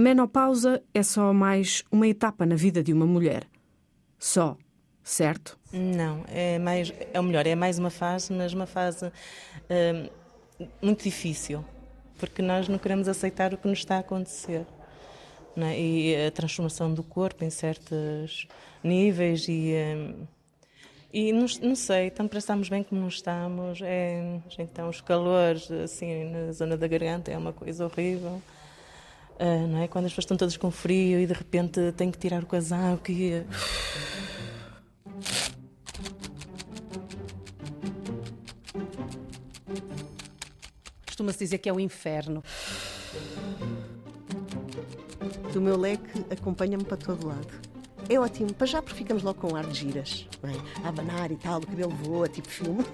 menopausa é só mais uma etapa na vida de uma mulher. Só, certo? Não, é mais, é o melhor, é mais uma fase, mas uma fase hum, muito difícil, porque nós não queremos aceitar o que nos está a acontecer. É? E a transformação do corpo em certos níveis e. Hum, e não, não sei, tanto para estarmos bem como não estamos. É, então, os calores assim na zona da garganta é uma coisa horrível. Uh, não é? Quando as pessoas estão todas com frio e de repente têm que tirar o casaco e. Costuma-se dizer que é o inferno. Do meu leque acompanha-me para todo lado. É ótimo, para já porque ficamos logo com ar de giras, é? a abanar e tal, o cabelo voa, tipo filme.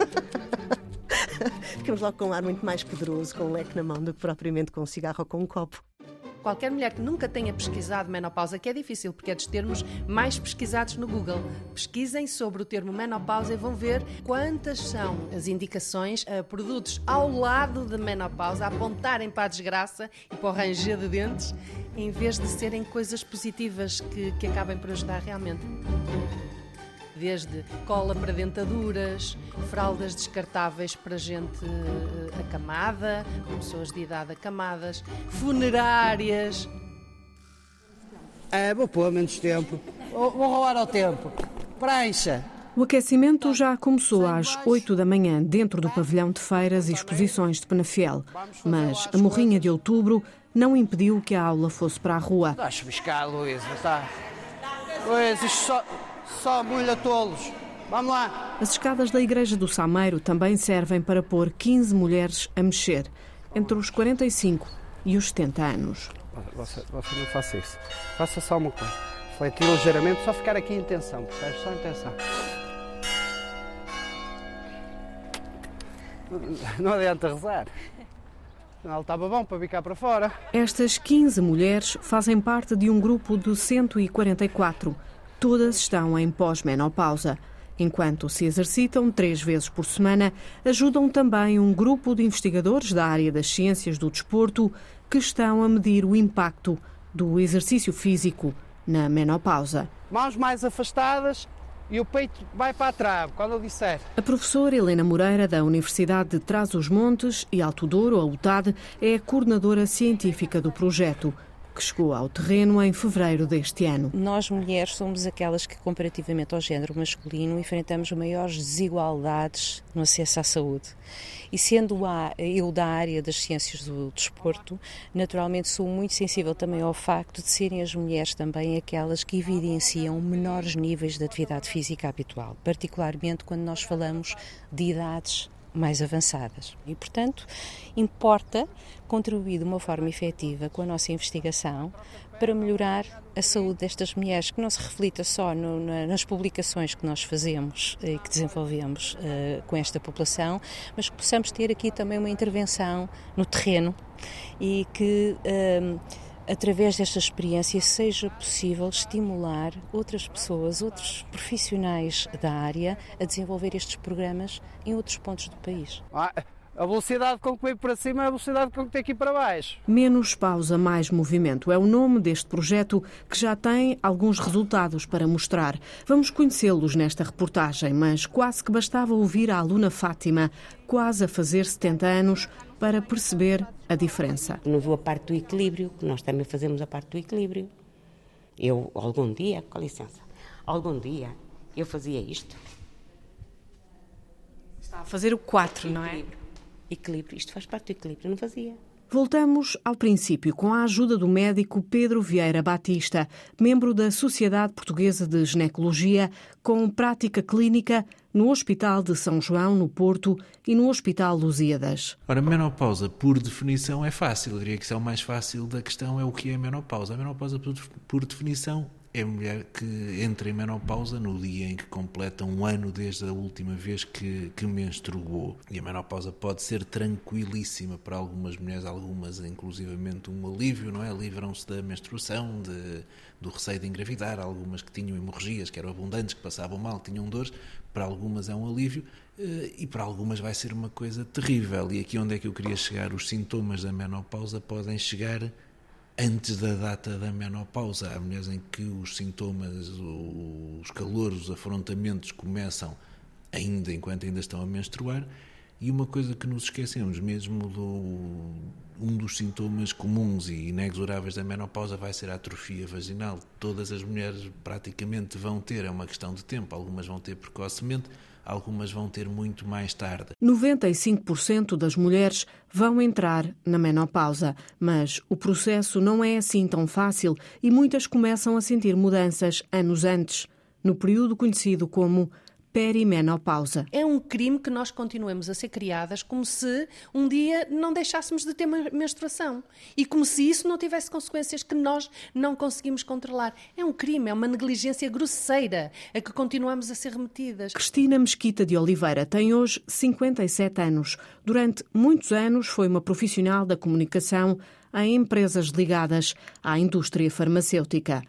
ficamos logo com um ar muito mais poderoso, com um leque na mão, do que propriamente com um cigarro ou com um copo. Qualquer mulher que nunca tenha pesquisado menopausa, que é difícil porque é dos termos mais pesquisados no Google, pesquisem sobre o termo menopausa e vão ver quantas são as indicações a produtos ao lado de menopausa, a apontarem para a desgraça e para o ranger de dentes, em vez de serem coisas positivas que, que acabem por ajudar realmente desde cola para dentaduras, fraldas descartáveis para gente eh, acamada, pessoas de idade acamadas, funerárias. É, vou pôr menos tempo. Vou, vou roubar ao tempo. Prancha. O aquecimento já começou às 8 da manhã dentro do pavilhão de feiras e exposições de Penafiel, mas a morrinha de outubro não impediu que a aula fosse para a rua. Está a chuviscar, Luís, não está? Luís, isto só, só mulha tolos. Vamos lá. As escadas da Igreja do Sameiro também servem para pôr 15 mulheres a mexer, entre os 45 e os 70 anos. Você, você não faça isso. Faça só uma coisa. Flete ligeiramente, só ficar aqui em tensão, percebes? Só em tensão. Não adianta rezar. Afinal, estava bom para ficar para fora. Estas 15 mulheres fazem parte de um grupo de 144 todas estão em pós-menopausa. Enquanto se exercitam três vezes por semana, ajudam também um grupo de investigadores da área das ciências do desporto que estão a medir o impacto do exercício físico na menopausa. Mãos mais afastadas e o peito vai para a trave, quando eu disser. A professora Helena Moreira, da Universidade de Trás-os-Montes e Alto Douro, a UTAD, é a coordenadora científica do projeto que chegou ao terreno em fevereiro deste ano. Nós, mulheres, somos aquelas que, comparativamente ao género masculino, enfrentamos maiores desigualdades no acesso à saúde. E sendo eu da área das ciências do desporto, naturalmente sou muito sensível também ao facto de serem as mulheres também aquelas que evidenciam menores níveis de atividade física habitual, particularmente quando nós falamos de idades mais avançadas. E, portanto, importa contribuir de uma forma efetiva com a nossa investigação para melhorar a saúde destas mulheres, que não se reflita só no, nas publicações que nós fazemos e que desenvolvemos uh, com esta população, mas que possamos ter aqui também uma intervenção no terreno e que. Uh, através desta experiência, seja possível estimular outras pessoas, outros profissionais da área a desenvolver estes programas em outros pontos do país. Ah, a velocidade com que veio para cima é a velocidade com que tem aqui para baixo. Menos pausa, mais movimento é o nome deste projeto que já tem alguns resultados para mostrar. Vamos conhecê-los nesta reportagem, mas quase que bastava ouvir a aluna Fátima, quase a fazer 70 anos, para perceber a diferença. Não viu a parte do equilíbrio, que nós também fazemos a parte do equilíbrio. Eu, algum dia, com licença, algum dia eu fazia isto. Está a fazer o 4, não é? Equilíbrio, isto faz parte do equilíbrio, não fazia. Voltamos ao princípio com a ajuda do médico Pedro Vieira Batista, membro da Sociedade Portuguesa de Ginecologia, com prática clínica no Hospital de São João, no Porto, e no Hospital Lusíadas. Ora, menopausa, por definição, é fácil. Eu diria que isso é o mais fácil da questão, é o que é a menopausa. A menopausa, por, definição, é a mulher que entra em menopausa no dia em que completa um ano desde a última vez que, que menstruou. E a menopausa pode ser tranquilíssima para algumas mulheres, algumas inclusivamente um alívio, não é? Livram-se da menstruação, de, do receio de engravidar, algumas que tinham hemorragias, que eram abundantes, que passavam mal, tinham dores, para algumas é um alívio eh, e para algumas vai ser uma coisa terrível. E aqui onde é que eu queria chegar? Os sintomas da menopausa podem chegar antes da data da menopausa. Há mulheres em que os sintomas, os calores, os afrontamentos começam ainda enquanto ainda estão a menstruar. E uma coisa que nos esquecemos, mesmo do, dos sintomas comuns e inexoráveis da menopausa vai ser a atrofia vaginal. Todas as mulheres praticamente vão ter, é uma questão de tempo, algumas vão ter precocemente, algumas vão ter muito mais tarde. 95% das mulheres vão entrar na menopausa, mas o processo não é assim tão fácil e muitas começam a sentir mudanças anos antes, no período conhecido como perimenopausa. É um crime que nós continuemos a ser criadas como se um dia não deixássemos de ter menstruação e como se isso não tivesse consequências que nós não conseguimos controlar. É um crime, é uma negligência grosseira a que continuamos a ser remetidas. Cristina Mesquita de Oliveira tem hoje 57 anos. Durante muitos anos foi uma profissional da comunicação em empresas ligadas à indústria farmacêutica.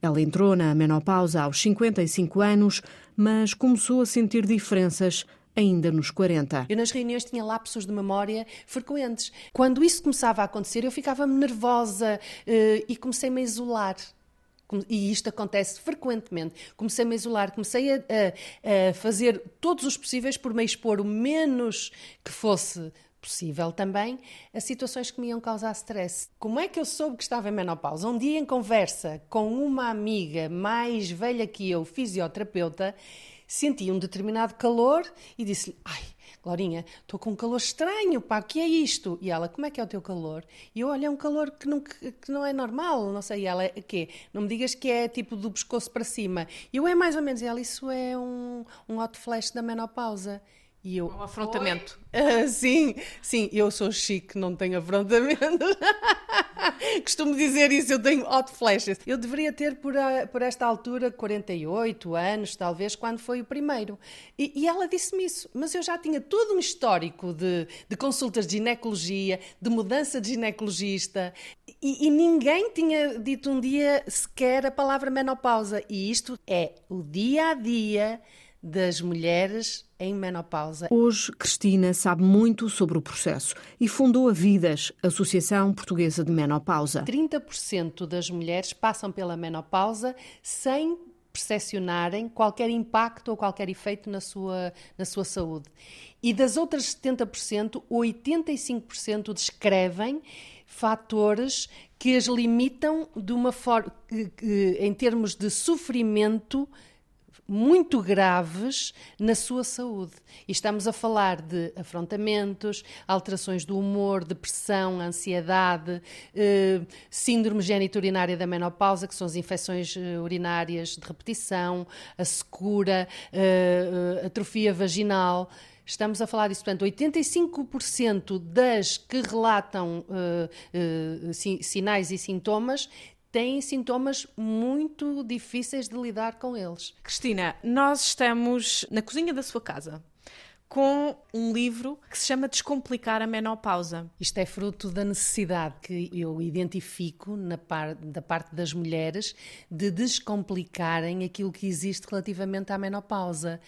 Ela entrou na menopausa aos 55 anos, mas começou a sentir diferenças ainda nos 40. Eu nas reuniões tinha lapsos de memória frequentes. Quando isso começava a acontecer, eu ficava nervosa uh, e comecei-me a isolar. E isto acontece frequentemente. Comecei-me a isolar, comecei a, a, a, fazer todos os possíveis por me expor o menos que fosse possível também a situações que me iam causar stress. Como é que eu soube que estava em menopausa? Um dia em conversa com uma amiga mais velha que eu, fisioterapeuta, senti um determinado calor e disse-lhe: "Ai, Glorinha, estou com um calor estranho, pá, o que é isto? E ela, como é que é o teu calor? E eu, olha, é um calor que não, que, não é normal, não sei. E ela, quê? Não me digas que é tipo do pescoço para cima. E eu, é mais ou menos. E ela, isso é um, um hot flash da menopausa. E eu, um afrontamento. Uh, sim, sim, eu sou chique, não tenho afrontamento. Costumo dizer isso, eu tenho hot flashes. Eu deveria ter, por, a, por esta altura, 48 anos, talvez, quando foi o primeiro. E, e ela disse-me isso, mas eu já tinha todo um histórico de, de consultas de ginecologia, de mudança de ginecologista, e, e ninguém tinha dito um dia sequer a palavra menopausa. E isto é o dia a dia das mulheres em menopausa. Hoje, Cristina sabe muito sobre o processo e fundou a Vidas, Associação Portuguesa de Menopausa. 30% das mulheres passam pela menopausa sem percepcionarem qualquer impacto ou qualquer efeito na sua, na sua saúde. E das outras 70%, 85% descrevem fatores que as limitam de uma forma, em termos de sofrimento muito graves na sua saúde. E estamos a falar de afrontamentos, alterações do humor, depressão, ansiedade, eh, síndrome geniturinária da menopausa, que são as infecções eh, urinárias de repetição, a secura, eh, atrofia vaginal. Estamos a falar disso, portanto, 85% das que relatam sinais e sintomas têm sintomas muito difíceis de lidar com eles. Cristina, nós estamos na cozinha da sua casa com um livro que se chama Descomplicar a Menopausa. Isto é fruto da necessidade que eu identifico na par, da parte das mulheres de descomplicarem aquilo que existe relativamente à menopausa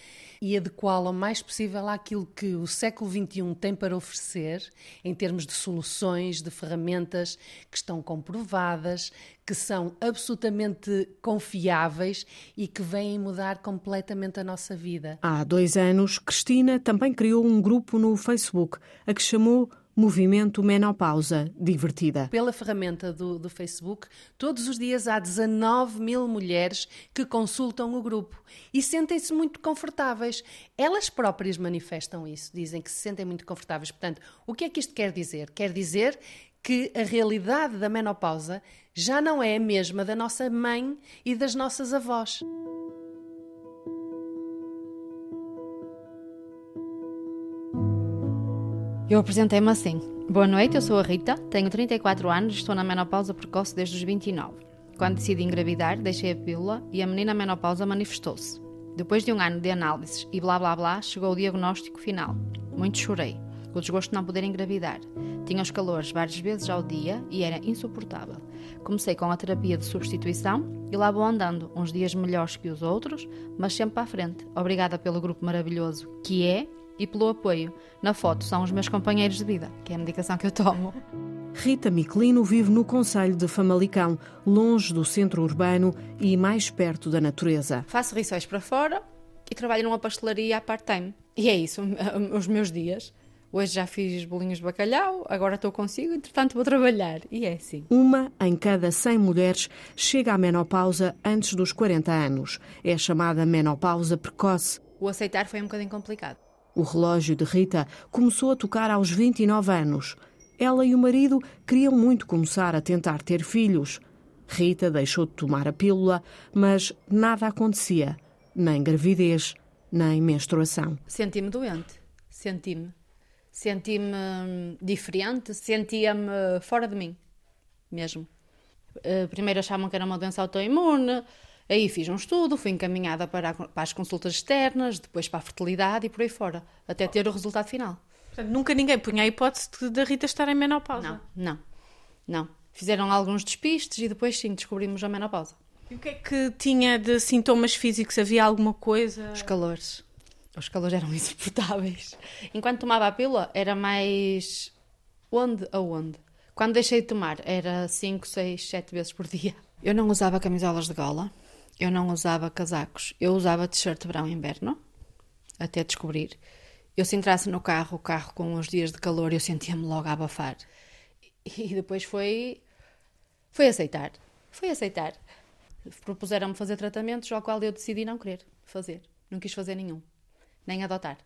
e adequá-la o mais possível àquilo que o século XXI tem para oferecer em termos de soluções, de ferramentas que estão comprovadas, que são absolutamente confiáveis e que vêm mudar completamente a nossa vida. Há dois anos, Cristina também criou um grupo no Facebook, a que chamou Movimento Menopausa Divertida. Pela ferramenta do, do, Facebook, todos os dias há 19 mil mulheres que consultam o grupo e sentem-se muito confortáveis. Elas próprias manifestam isso, dizem que se sentem muito confortáveis. Portanto, o que é que isto quer dizer? Quer dizer que a realidade da menopausa já não é a mesma da nossa mãe e das nossas avós. Eu apresentei-me assim. Boa noite, eu sou a Rita, tenho 34 anos estou na menopausa precoce desde os 29. Quando decidi engravidar, deixei a pílula e a menina menopausa manifestou-se. Depois de um ano de análises e blá blá blá, chegou o diagnóstico final. Muito chorei. O desgosto de não poder engravidar. Tinha os calores várias vezes ao dia e era insuportável. Comecei com a terapia de substituição e lá vou andando, uns dias melhores que os outros, mas sempre para a frente. Obrigada pelo grupo maravilhoso que é e pelo apoio. Na foto são os meus companheiros de vida, que é a medicação que eu tomo. Rita Miclino vive no Conselho de Famalicão, longe do centro urbano e mais perto da natureza. Faço rissóis para fora e trabalho numa pastelaria a part-time. E é isso, os meus dias. Hoje já fiz bolinhos de bacalhau, agora estou consigo, entretanto vou trabalhar. E é assim. Uma em cada 100 mulheres chega à menopausa antes dos 40 anos. É chamada menopausa precoce. O aceitar foi um bocadinho complicado. O relógio de Rita começou a tocar aos 29 anos. Ela e o marido queriam muito começar a tentar ter filhos. Rita deixou de tomar a pílula, mas nada acontecia, nem gravidez, nem menstruação. Senti-me doente, senti-me. Senti-me diferente, sentia-me fora de mim, mesmo. Eh, primeiro achavam que era uma doença autoimune, aí fiz um estudo, fui encaminhada para, para as consultas externas, depois para a fertilidade e por aí fora, até ter o resultado final. Portanto, nunca ninguém punha a hipótese da Rita estar em menopausa? Não, não, não. Fizeram alguns despistes e depois sim descobrimos a menopausa. E o que é que tinha de sintomas físicos? Havia alguma coisa? Os calores. Os calores eram insuportáveis. Enquanto tomava a pílula, era mais. Onde aonde? Quando deixei de tomar, era 5, 6, 7 vezes por dia. Eu não usava camisolas de gola, eu não usava casacos, eu usava t-shirt verão-inverno, até descobrir. Eu se entrasse no carro, o carro com os dias de calor, eu sentia-me logo a abafar. E depois foi. Foi aceitar. Foi aceitar. Propuseram-me fazer tratamentos, ao qual eu decidi não querer fazer. Não quis fazer nenhum. Nem adotar.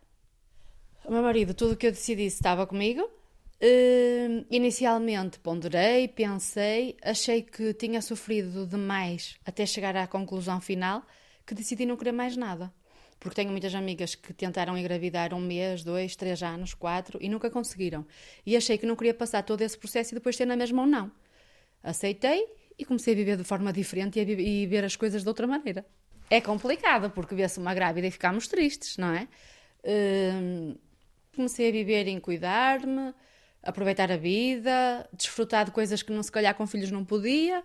O meu marido, tudo o que eu decidi estava comigo. Uh, inicialmente ponderei, pensei, achei que tinha sofrido demais até chegar à conclusão final que decidi não querer mais nada porque tenho muitas amigas que tentaram engravidar um mês, dois, três anos, quatro e nunca conseguiram. E achei que não queria passar todo esse processo e depois ter na mesma ou não. Aceitei e comecei a viver de forma diferente e, a e ver as coisas de outra maneira. É complicado porque vê-se uma grávida e ficamos tristes, não é? Hum, comecei a viver em cuidar-me, aproveitar a vida, desfrutar de coisas que não se calhar com filhos não podia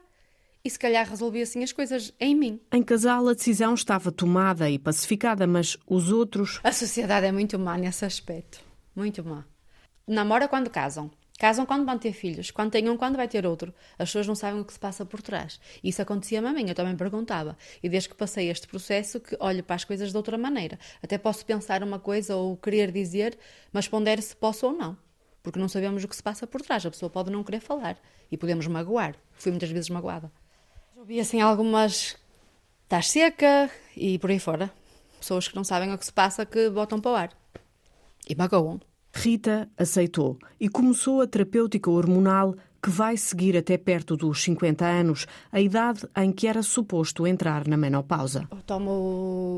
e se calhar resolvi assim as coisas em mim. Em casal, a decisão estava tomada e pacificada, mas os outros. A sociedade é muito má nesse aspecto. Muito má. Namora quando casam. Casam quando vão ter filhos. Quando têm um, quando vai ter outro. As pessoas não sabem o que se passa por trás. Isso acontecia-me a mim, eu também perguntava. E desde que passei este processo, que olho para as coisas de outra maneira. Até posso pensar uma coisa ou querer dizer, mas ponder se posso ou não. Porque não sabemos o que se passa por trás. A pessoa pode não querer falar. E podemos magoar. Fui muitas vezes magoada. Ouvi assim algumas. Estás seca e por aí fora. Pessoas que não sabem o que se passa que botam para o ar. E magoam. Rita aceitou e começou a terapêutica hormonal que vai seguir até perto dos 50 anos, a idade em que era suposto entrar na menopausa. Eu tomo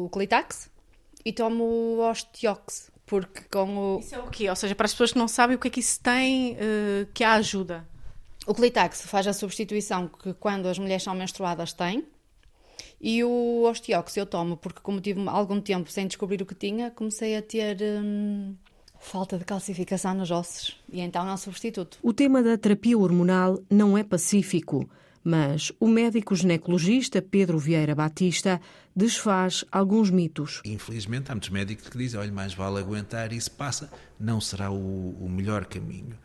o Clitax e tomo o Osteox, porque com o... Isso é o quê? Ou seja, para as pessoas que não sabem o que é que isso tem, uh, que a ajuda? O Clitax faz a substituição que quando as mulheres são menstruadas têm. E o Osteox eu tomo porque, como tive algum tempo sem descobrir o que tinha, comecei a ter hum, falta de calcificação nos ossos. E então é um substituto. O tema da terapia hormonal não é pacífico, mas o médico ginecologista Pedro Vieira Batista desfaz alguns mitos. Infelizmente, há muitos médicos que dizem: olha, mais vale aguentar, isso passa, não será o, o melhor caminho.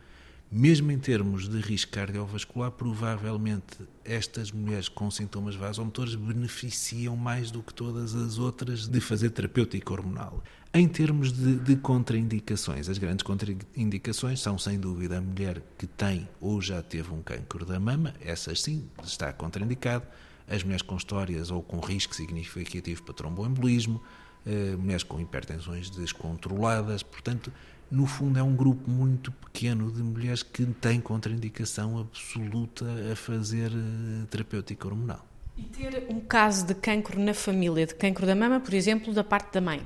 Mesmo em termos de risco cardiovascular, provavelmente estas mulheres com sintomas vasomotores beneficiam mais do que todas as outras de fazer terapêutica hormonal. Em termos de, de, contraindicações, as grandes contraindicações são, sem dúvida, a mulher que tem ou já teve um cancro da mama, essas sim, está contraindicado, as mulheres com histórias ou com risco significativo para tromboembolismo, eh, mulheres com hipertensões descontroladas, portanto, no fundo, é um grupo muito pequeno de mulheres que têm contraindicação absoluta a fazer eh, terapêutica hormonal. E ter um caso de cancro na família, de cancro da mama, por exemplo, da parte da mãe?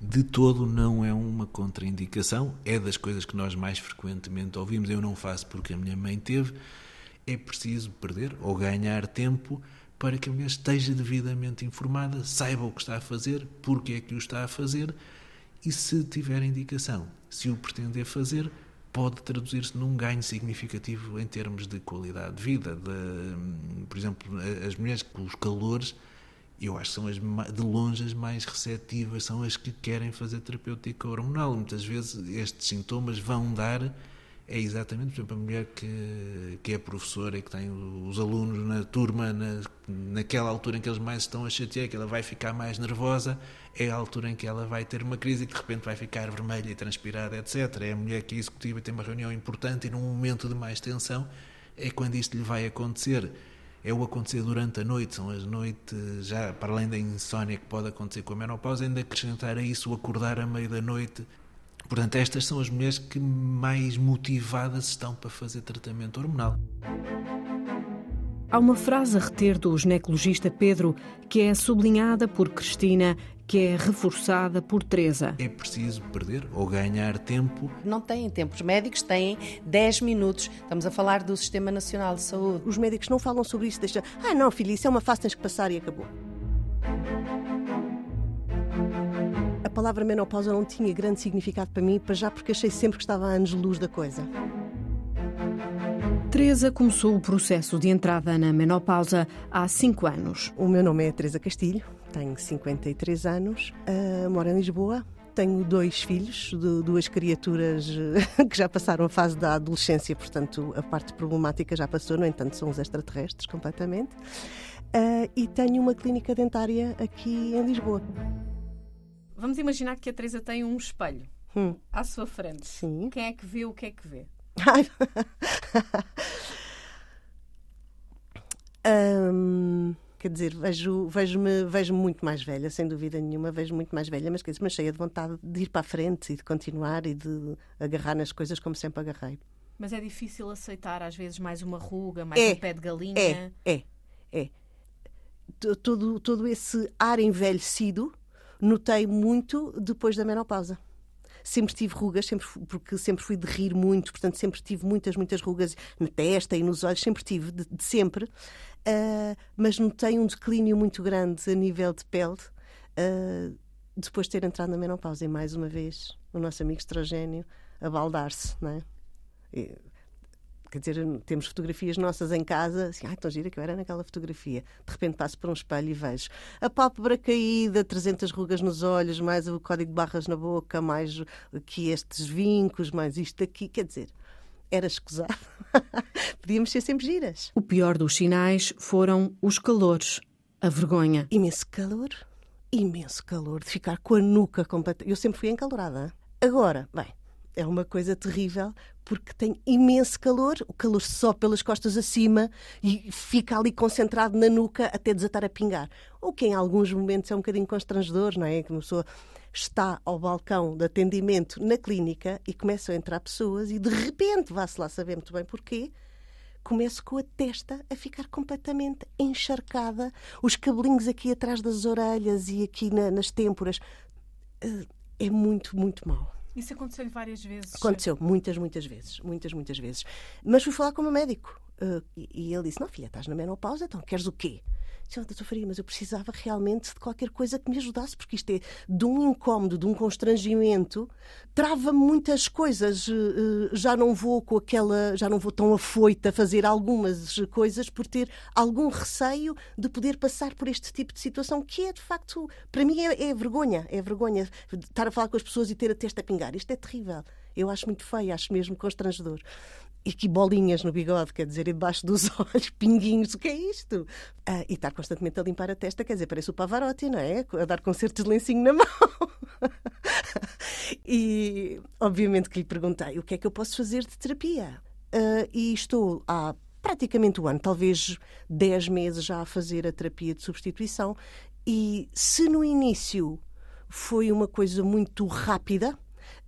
De todo não é uma contraindicação, é das coisas que nós mais frequentemente ouvimos. Eu não faço porque a minha mãe teve. É preciso perder ou ganhar tempo para que a mulher esteja devidamente informada, saiba o que está a fazer, porque é que o está a fazer e se tiver indicação, se o pretender fazer, pode traduzir-se num ganho significativo em termos de qualidade de vida. De, por exemplo, as mulheres com os calores, eu acho que são as de longe as mais receptivas, são as que querem fazer terapêutica hormonal. Muitas vezes estes sintomas vão dar é exatamente, por exemplo, a mulher que, que é professora e que tem os alunos na turma, na, naquela altura em que eles mais estão a chatear, que ela vai ficar mais nervosa, é a altura em que ela vai ter uma crise e que de repente vai ficar vermelha e transpirada, etc. É a mulher que é executiva tem uma reunião importante e num momento de mais tensão é quando isto lhe vai acontecer. É o acontecer durante a noite, são as noites, já para além da insónia que pode acontecer com a menopausa, ainda acrescentar a isso o acordar a meio da noite Portanto, estas são as mulheres que mais motivadas estão para fazer tratamento hormonal. Há uma frase a reter do ginecologista Pedro que é sublinhada por Cristina, que é reforçada por Teresa. É preciso perder ou ganhar tempo. Não têm tempo. Os médicos têm 10 minutos. Estamos a falar do Sistema Nacional de Saúde. Os médicos não falam sobre isso. Deixa... Ah, não, filha, isso é uma fase, tens que passar e acabou. palavra menopausa não tinha grande significado para mim, para já porque achei sempre que estava a anos-luz da coisa. Teresa começou o processo de entrada na menopausa há 5 anos. O meu nome é Teresa Castilho, tenho 53 anos, uh, moro em Lisboa, tenho dois filhos, duas criaturas que já passaram a fase da adolescência, portanto a parte problemática já passou, no entanto são os extraterrestres completamente. Uh, e tenho uma clínica dentária aqui em Lisboa. Vamos imaginar que a Teresa tem um espelho hum. à sua frente. Sim. Quem é que vê o que é que vê? um, quer dizer, vejo, vejo-me vejo muito mais velha, sem dúvida nenhuma, vejo muito mais velha, mas, quer dizer, mas cheia de vontade de ir para a frente e de continuar e de agarrar nas coisas como sempre agarrei. Mas é difícil aceitar, às vezes, mais uma ruga, mais é, um pé de galinha. É, é, é. Todo, todo esse ar envelhecido notei muito depois da menopausa. Sempre tive rugas, sempre, porque sempre fui de rir muito, portanto sempre tive muitas, muitas rugas na testa e nos olhos, sempre tive, de, de sempre. Uh, mas notei um declínio muito grande a nível de pele uh, depois de ter entrado na menopausa. E mais uma vez, o nosso amigo estrogênio a baldar-se, é? E, Quer dizer, temos fotografias nossas em casa, assim, ai, tão gira que eu era naquela fotografia. De repente passo por um espelho e vejo a pálpebra caída, 300 rugas nos olhos, mais o código de barras na boca, mais aqui estes vincos, mais isto aqui. Quer dizer, era escusado. Podíamos ser sempre giras. O pior dos sinais foram os calores, a vergonha. Imenso calor, imenso calor, de ficar com a nuca completa. Eu sempre fui encalorada. Agora, bem, é uma coisa terrível porque tem imenso calor, o calor sobe pelas costas acima e fica ali concentrado na nuca até desatar a pingar. O que em alguns momentos é um bocadinho constrangedor, não é? Que uma pessoa está ao balcão de atendimento na clínica e começam a entrar pessoas e de repente, vá-se lá saber muito bem porquê, começo com a testa a ficar completamente encharcada, os cabelinhos aqui atrás das orelhas e aqui na, nas têmporas. Eh, é muito, muito mal. Isso aconteceu-lhe várias vezes? Aconteceu, muitas, muitas vezes. Muitas, muitas vezes. Mas fui falar com o meu médico. Uh, e, e, ele disse: Não, filha, estás na menopausa, então queres o quê? Disse, oh, doutor Faria, mas eu precisava realmente de qualquer coisa que me ajudasse, porque isto é de um incómodo, de um constrangimento, trava muitas coisas. Eh, já não vou com aquela, já não vou tão afoita a fazer algumas coisas por ter algum receio de poder passar por este tipo de situação, que é de facto, para mim é, é vergonha, é vergonha estar a falar com as pessoas e ter a testa a pingar. Isto é terrível. Eu acho muito feio, acho mesmo constrangedor e que bolinhas no bigode, quer dizer, debaixo dos olhos, pinguinhos, o que é isto? Ah, e estar constantemente a limpar a testa, quer dizer, parece o Pavarotti, não é? A dar concertos de lencinho na mão. e, obviamente, que lhe perguntei o que é que eu posso fazer de terapia. Uh, e estou há praticamente um ano, talvez 10 meses já a fazer a terapia de substituição. E se no início foi uma coisa muito rápida,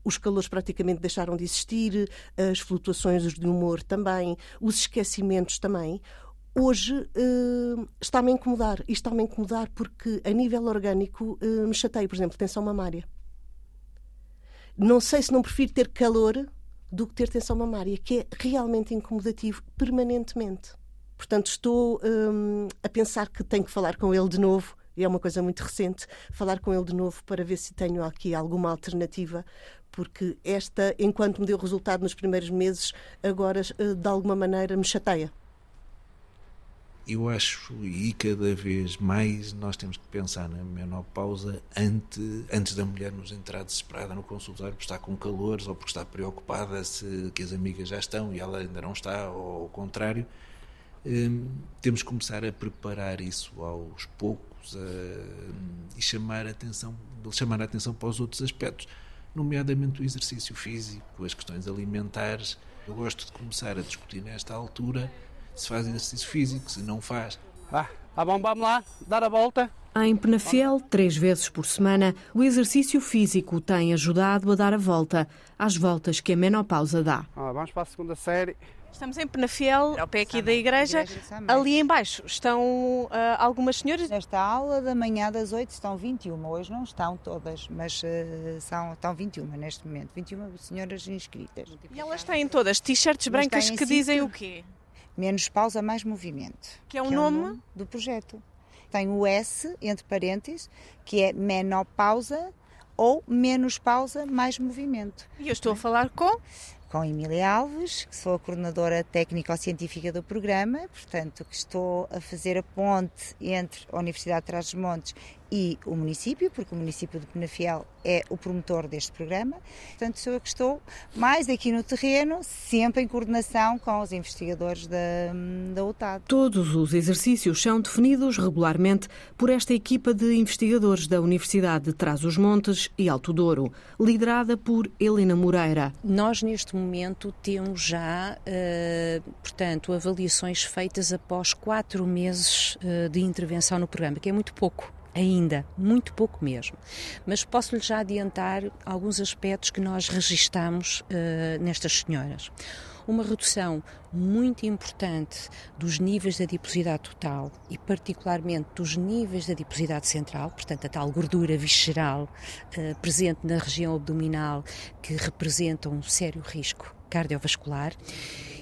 os calores praticamente deixaram de existir, as flutuações de humor também, os esquecimentos também. Hoje uh, está-me a incomodar. E está-me a incomodar porque, a nível orgânico, uh, me chateio. Por exemplo, tensão mamária. Não sei se não prefiro ter calor do que ter tensão mamária, que é realmente incomodativo permanentemente. Portanto, estou um, a pensar que tenho que falar com ele de novo e é uma coisa muito recente, falar com ele de novo para ver se tenho aqui alguma alternativa, porque esta, enquanto me deu resultado nos primeiros meses, agora eh, de alguma maneira me chateia. eu acho, e cada vez mais nós temos que pensar na menopausa antes, antes da mulher nos entrar desesperada no consultório por estar com calores ou porque está preocupada se que as amigas já estão e ela ainda não está, ou ao contrário. Hum, temos que começar a preparar isso aos poucos a, e chamar a, atenção, chamar a atenção para os outros aspectos, nomeadamente o exercício físico, as questões alimentares. Eu gosto de começar a discutir nesta altura se faz exercício físico, se não faz. Vá, tá bom, vamos lá, dar a volta. Em Penafiel, três vezes por semana, o exercício físico tem ajudado a dar a volta às voltas que a menopausa dá. Ah, vamos para a segunda série. Estamos em Penafiel, ao pé aqui da igreja. Ali embaixo estão uh, algumas senhoras. Nesta aula da manhã das 8 estão 21. Hoje não estão todas, mas uh, são, estão 21 neste momento. 21 senhoras inscritas. E elas têm todas t-shirts brancas que dizem o quê? Menos pausa, mais movimento. Que é o, que nome? É o nome do projeto. Tem o S, entre parênteses, que é menopausa ou menos pausa, mais movimento. E eu estou a falar com? Com Emília Alves, que sou a coordenadora técnico-científica do programa, portanto, que estou a fazer a ponte entre a Universidade de Trás-os-Montes e o município, porque o município de Penafiel é o promotor deste programa. Portanto, sou eu que estou mais aqui no terreno, sempre em coordenação com os investigadores da, da UTAD. Todos os exercícios são definidos regularmente por esta equipa de investigadores da Universidade de Trás-os-Montes e Alto Douro, liderada por Helena Moreira. Nós, neste momento, temos já, uh, portanto, avaliações feitas após quatro meses uh, de intervenção no programa, que é muito pouco ainda, muito pouco mesmo. Mas posso-lhe já adiantar alguns aspectos que nós registamos uh, nestas senhoras. Uma redução muito importante dos níveis de adiposidade total e, particularmente, dos níveis de adiposidade central, portanto, a tal gordura visceral uh, presente na região abdominal, que representa um sério risco cardiovascular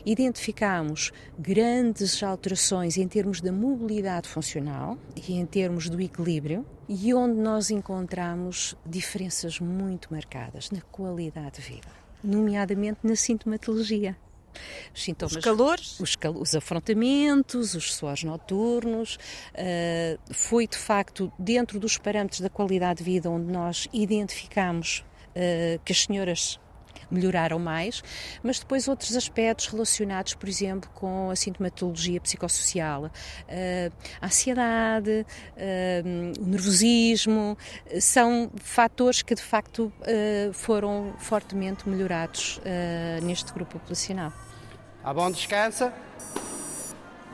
identificamos grandes alterações em termos da mobilidade funcional e em termos do equilíbrio, e onde nós encontramos diferenças muito marcadas na qualidade de vida, nomeadamente na sintomatologia. Os sintomas, os calores, os, cal os afrontamentos, os suores noturnos, uh, foi de facto dentro dos parâmetros da qualidade de vida onde nós identificamos uh, que as senhoras melhoraram mais, mas depois outros aspectos relacionados, por exemplo, com a sintomatologia psicossocial, eh, a ansiedade, eh, o nervosismo, são fatores que de facto eh, foram fortemente melhorados neste grupo populacional. A bom, descansa.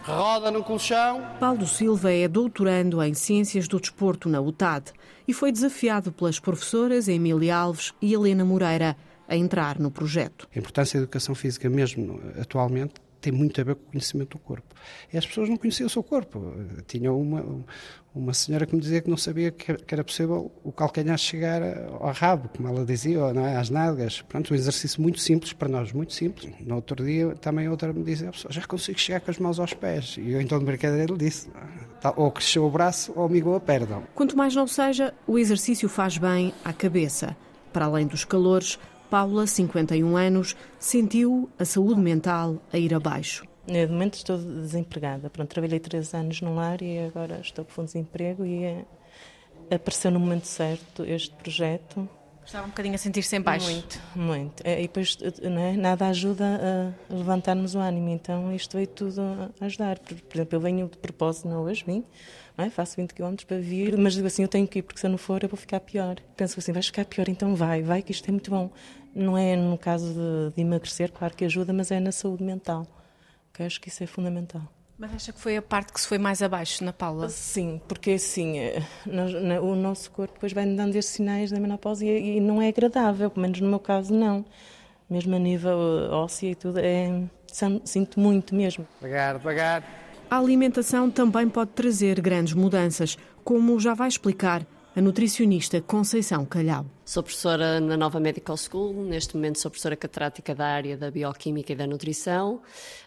Roda no colchão. Paulo Silva é doutorando em Ciências do Desporto na UTAD e foi desafiado pelas professoras Emília Alves e Helena Moreira a entrar no projeto. A importância da educação física, mesmo atualmente, tem muito a ver com o conhecimento do corpo. E as pessoas não conheciam o seu corpo. Tinha uma, uma senhora que me dizia que não sabia que era possível o calcanhar chegar ao rabo, como ela dizia, não é? às nádegas. Pronto, um exercício muito simples, para nós muito simples. No outro dia também outra me dizia, já consigo chegar com as mãos aos pés. E eu então de brincadeira lhe disse, ou cresceu o braço ou amigou a perna. Quanto mais não seja, o exercício faz bem à cabeça. Para além dos calores, Paula, 51 anos, sentiu a saúde mental a ir abaixo. De momento estou desempregada. Pronto, trabalhei três anos no lar e agora estou com desemprego e é, apareceu no momento certo este projeto. Estava um bocadinho a sentir-se em baixo. Muito, muito. É, e depois é? nada ajuda a levantar-nos o ânimo, então isto veio tudo a ajudar. Por exemplo, eu venho de propósito, não hoje vim, é? faço 20 km para vir, mas digo assim, eu tenho que ir, porque se eu não for eu vou ficar pior. Penso assim, vais ficar pior, então vai, vai, que isto é muito bom. Não é no caso de, de emagrecer, claro que ajuda, mas é na saúde mental, que acho que isso é fundamental. Mas acha que foi a parte que se foi mais abaixo na Paula? Sim, porque assim, eh, o nosso corpo depois vai dando esses sinais da menopausa e, e, não é agradável, pelo menos no meu caso não. Mesmo a nível eh, ósseo e tudo, é, sinto muito mesmo. Devagar, devagar. A alimentação também pode trazer grandes mudanças, como já vai explicar a nutricionista Conceição Calhau. Sou professora na Nova Medical School, neste momento sou professora catedrática da área da bioquímica e da nutrição.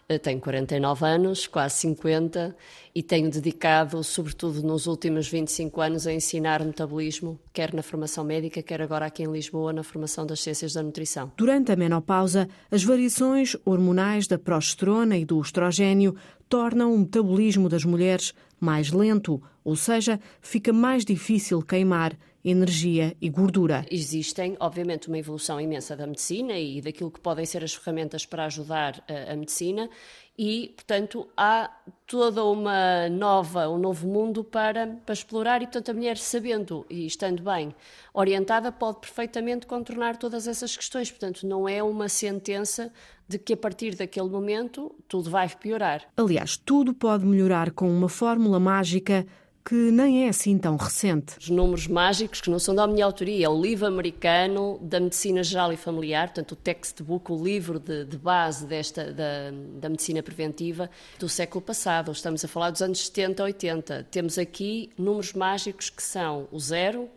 Eh, tenho 49 anos, quase 50, e tenho dedicado, sobretudo nos últimos 25 anos, a ensinar metabolismo, quer na formação médica, quer agora aqui em Lisboa, na formação das ciências da nutrição. Durante a menopausa, as variações hormonais da progesterona e do estrogênio tornam o metabolismo das mulheres mais lento, ou seja, fica mais difícil queimar energia e gordura. Existem, obviamente, uma evolução imensa da medicina e daquilo que podem ser as ferramentas para ajudar a, a medicina e, portanto, há toda uma nova, um novo mundo para, para explorar e, portanto, a mulher sabendo e estando bem orientada pode perfeitamente contornar todas essas questões. Portanto, não é uma sentença de que a partir daquele momento tudo vai piorar. Aliás, tudo pode melhorar com uma fórmula mágica que nem é assim tão recente. Os números mágicos, que não são da minha autoria, é o livro americano da medicina geral e familiar, portanto, o textbook, o livro de, de base desta, da, da, medicina preventiva do século passado. Estamos a falar dos anos 70, 80. Temos aqui números mágicos que são o 0,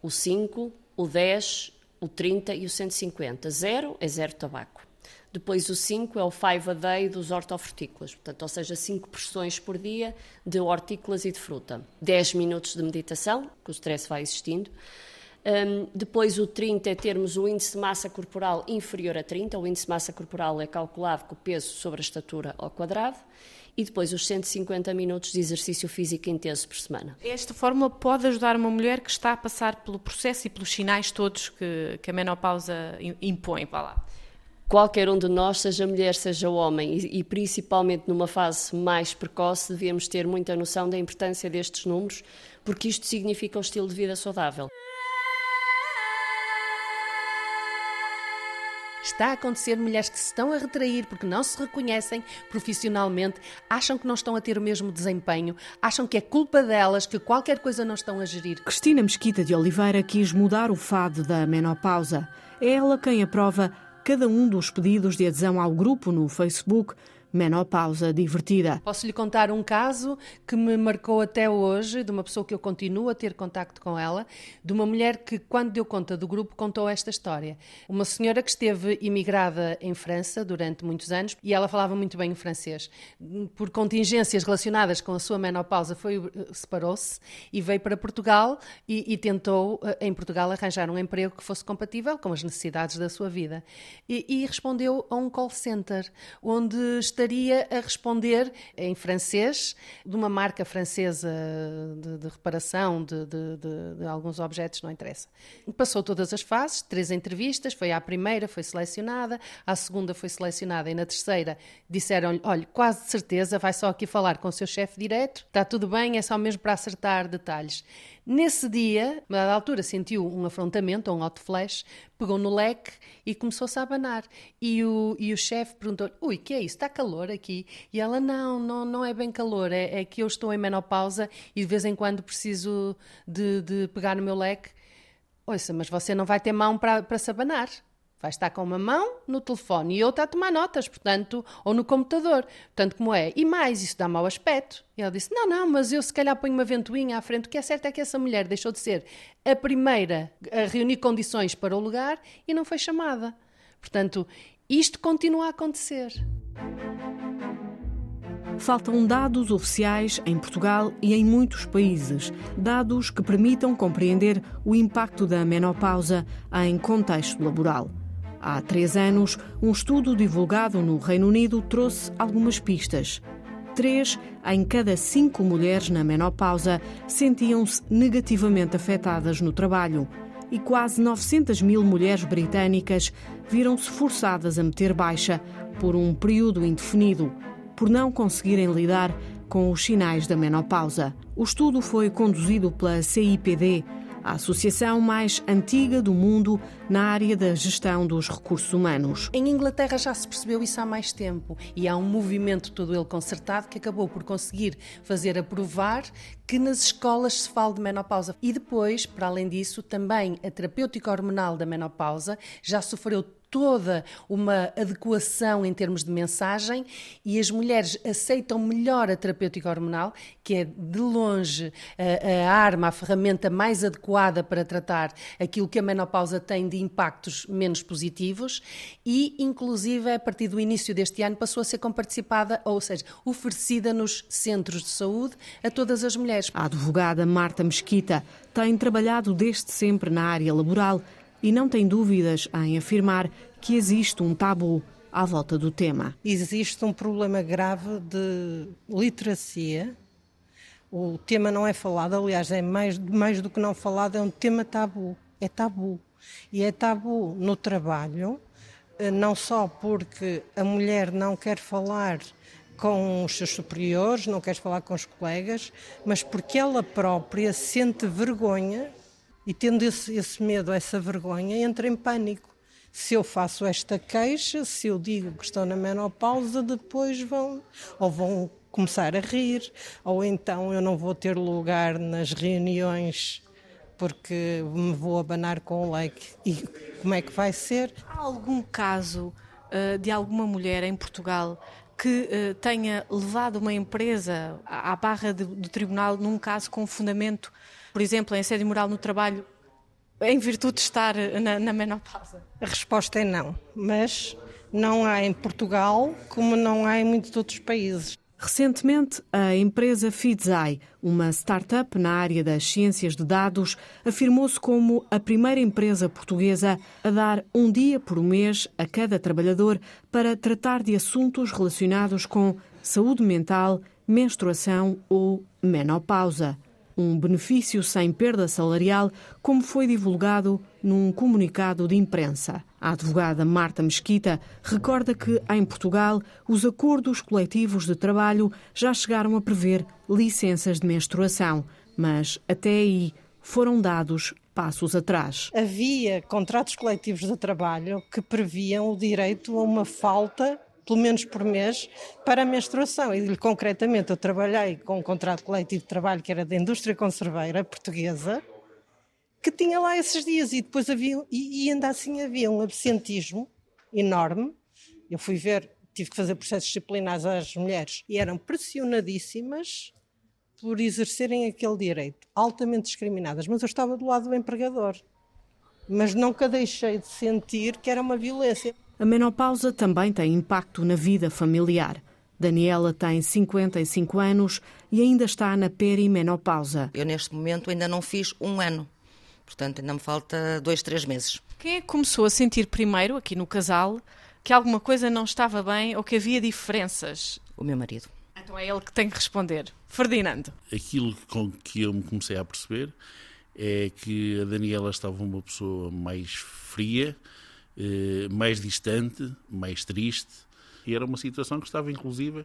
o 5, o 10, o 30 e o 150. Zero é zero tabaco. Depois o 5 é o 5 a day dos hortofrutícolas, portanto, ou seja, 5 porções por dia de hortícolas e de fruta. 10 minutos de meditação, que o stress vai existindo. Um, depois o 30 é termos o índice de massa corporal inferior a 30. O índice de massa corporal é calculado com o peso sobre a estatura ao quadrado. E depois os 150 minutos de exercício físico intenso por semana. Esta fórmula pode ajudar uma mulher que está a passar pelo processo e pelos sinais todos que, que a menopausa impõe. Vá lá qualquer um de nós, seja mulher, seja homem, e, e, principalmente numa fase mais precoce, devemos ter muita noção da importância destes números, porque isto significa um estilo de vida saudável. Está a acontecer mulheres que se estão a retrair porque não se reconhecem profissionalmente, acham que não estão a ter o mesmo desempenho, acham que é culpa delas, que qualquer coisa não estão a gerir. Cristina Mesquita de Oliveira quis mudar o fado da menopausa. É ela quem aprova cada um dos pedidos de adesão ao grupo no Facebook menopausa divertida. Posso lhe contar um caso que me marcou até hoje, de uma pessoa que eu continuo a ter contacto com ela, de uma mulher que, quando deu conta do grupo, contou esta história. Uma senhora que esteve imigrada em França durante muitos anos e ela falava muito bem o francês. Por contingências relacionadas com a sua menopausa, separou-se e veio para Portugal e, e, tentou, eh, em Portugal, arranjar um emprego que fosse compatível com as necessidades da sua vida. E, e respondeu a um call center, onde estaria estaria a responder em francês, de uma marca francesa de, de reparação de, de, de, alguns objetos, não interessa. Passou todas as fases, três entrevistas, foi à primeira, foi selecionada, à segunda foi selecionada e na terceira disseram-lhe, olha, quase de certeza, vai só aqui falar com o seu chefe direto, está tudo bem, é só mesmo para acertar detalhes. Nesse dia, a dada altura, sentiu um afrontamento, um hot flash, pegou no leque e começou-se a abanar. E o, e o chefe perguntou ui, que é isso? Está calor aqui? E ela, não, não, não é bem calor, é, é que eu estou em menopausa e de vez em quando preciso de, de pegar no meu leque. Ouça, mas você não vai ter mão para, para se abanar. Vai estar com uma mão no telefone e outra a tomar notas, portanto, ou no computador. Portanto, como é? E mais, isso dá mau aspecto. E ela disse: Não, não, mas eu se calhar ponho uma ventoinha à frente. O que é certo é que essa mulher deixou de ser a primeira a reunir condições para o lugar e não foi chamada. Portanto, isto continua a acontecer. Faltam dados oficiais em Portugal e em muitos países, dados que permitam compreender o impacto da menopausa em contexto laboral. Há três anos, um estudo divulgado no Reino Unido trouxe algumas pistas. Três em cada cinco mulheres na menopausa sentiam-se negativamente afetadas no trabalho e quase 900 mil mulheres britânicas viram-se forçadas a meter baixa por um período indefinido, por não conseguirem lidar com os sinais da menopausa. O estudo foi conduzido pela CIPD, a associação mais antiga do mundo na área da gestão dos recursos humanos. Em Inglaterra já se percebeu isso há mais tempo e há um movimento todo ele concertado que acabou por conseguir fazer aprovar que nas escolas se fale de menopausa. E depois, para além disso, também a terapêutica hormonal da menopausa já sofreu toda uma adequação em termos de mensagem e as mulheres aceitam melhor a terapêutica hormonal, que é de longe a, a arma, a ferramenta mais adequada para tratar aquilo que a menopausa tem de impactos menos positivos e, inclusive, a partir do início deste ano passou a ser comparticipada, ou seja, oferecida nos centros de saúde a todas as mulheres. A advogada Marta Mesquita tem trabalhado desde sempre na área laboral e não tem dúvidas em afirmar que existe um tabu à volta do tema. Existe um problema grave de literacia. O tema não é falado, aliás, é mais, mais do que não falado, é um tema tabu. É tabu. E é tabu no trabalho, eh, não só porque a mulher não quer falar com os seus superiores, não quer falar com os colegas, mas porque ela própria sente vergonha e tendo esse, esse medo, essa vergonha, entra em pânico. Se eu faço esta queixa, se eu digo que estou na menopausa, depois vão ou vão começar a rir, ou então eu não vou ter lugar nas reuniões porque me vou abanar com o leque. E como é que vai ser? Há algum caso uh, de alguma mulher em Portugal que uh, tenha levado uma empresa à, barra do tribunal num caso com fundamento por exemplo, em assédio moral no trabalho, em virtude de estar na, na menopausa? A resposta é não, mas não há em Portugal como não há em muitos outros países. Recentemente, a empresa Fidzai, uma startup na área das ciências de dados, afirmou-se como a primeira empresa portuguesa a dar um dia por mês a cada trabalhador para tratar de assuntos relacionados com saúde mental, menstruação ou menopausa um benefício sem perda salarial, como foi divulgado num comunicado de imprensa. A advogada Marta Mesquita recorda que, em Portugal, os acordos coletivos de trabalho já chegaram a prever licenças de menstruação, mas até aí foram dados passos atrás. Havia contratos coletivos de trabalho que previam o direito a uma falta pelo menos por mês, para a menstruação. E concretamente eu trabalhei com um contrato coletivo de trabalho que era da indústria conserveira portuguesa, que tinha lá esses dias e depois havia, e, e ainda assim havia um absentismo enorme. Eu fui ver, tive que fazer processos disciplinares às mulheres e eram pressionadíssimas por exercerem aquele direito, altamente discriminadas, mas eu estava do lado do empregador. Mas nunca deixei de sentir que era uma violência. A menopausa também tem impacto na vida familiar. Daniela tem 55 anos e ainda está na perimenopausa. Eu, neste momento, ainda não fiz um ano. Portanto, ainda me falta dois, três meses. Quem é que começou a sentir primeiro, aqui no casal, que alguma coisa não estava bem ou que havia diferenças? O meu marido. Então é ele que tem que responder. Ferdinando. Aquilo com que eu me comecei a perceber é que a Daniela estava uma pessoa mais fria, eh, mais distante, mais triste, e era uma situação que estava, inclusive,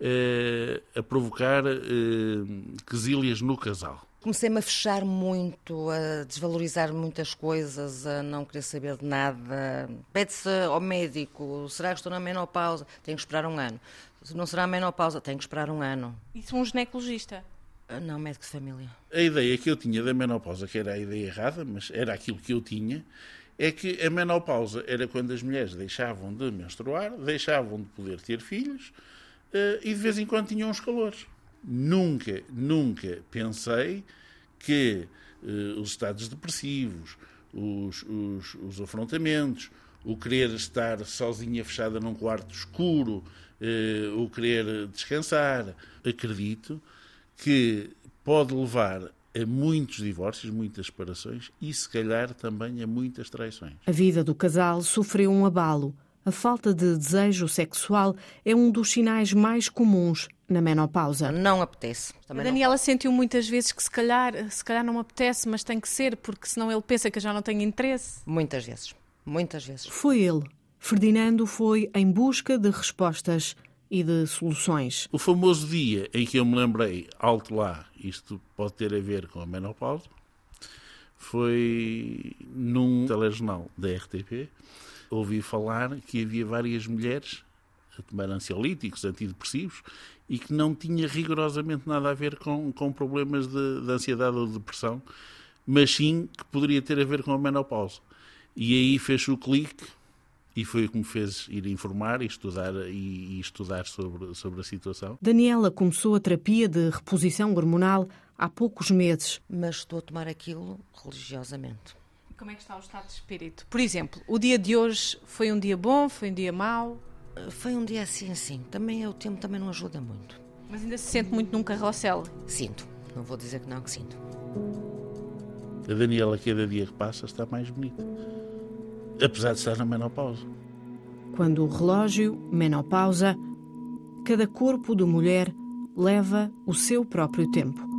eh, a provocar eh, quesílias no casal. Comecei-me a fechar muito, a desvalorizar muitas coisas, a não querer saber de nada. Pede-se ao médico: será que estou na menopausa? Tenho que esperar um ano. Se não será menopausa, tenho que esperar um ano. Isso um ginecologista? Ah, não, médico de família. A ideia que eu tinha da menopausa, que era a ideia errada, mas era aquilo que eu tinha, é que a menopausa era quando as mulheres deixavam de menstruar, deixavam de poder ter filhos uh, e de vez em quando tinham os calores. Nunca, nunca pensei que uh, os estados depressivos, os, os, os, afrontamentos, o querer estar sozinha fechada num quarto escuro, uh, o querer descansar, acredito que pode levar a muitos divórcios, muitas separações e, se calhar, também a muitas traições. A vida do casal sofreu um abalo. A falta de desejo sexual é um dos sinais mais comuns na menopausa. Não apetece. Também a Daniela não. sentiu muitas vezes que se calhar, se calhar não apetece, mas tem que ser, porque senão ele pensa que já não tem interesse. Muitas vezes. Muitas vezes. Foi ele. Ferdinando foi em busca de respostas e de soluções. O famoso dia em que eu me lembrei, alto lá, isto pode ter a ver com a menopausa, foi num telejornal da RTP. Ouvi falar que havia várias mulheres a tomar ansiolíticos, antidepressivos, e que não tinha rigorosamente nada a ver com, com problemas de, de ansiedade ou de depressão, mas sim que poderia ter a ver com a menopausa. E aí fez o clique e foi o que me fez ir informar e estudar, e, e estudar sobre, sobre a situação. Daniela começou a terapia de reposição hormonal há poucos meses. Mas estou a tomar aquilo religiosamente. Como é que está o estado de espírito? Por exemplo, o dia de hoje foi um dia bom, foi um dia mau? Foi um dia assim, assim. Também o tempo também não ajuda muito. Mas ainda se sente muito num carrossel? Sinto. Não vou dizer que não, que sinto. A Daniela, cada dia que passa, está mais bonita. Apesar de estar na menopausa. Quando o relógio, menopausa, cada corpo de mulher leva o seu próprio tempo.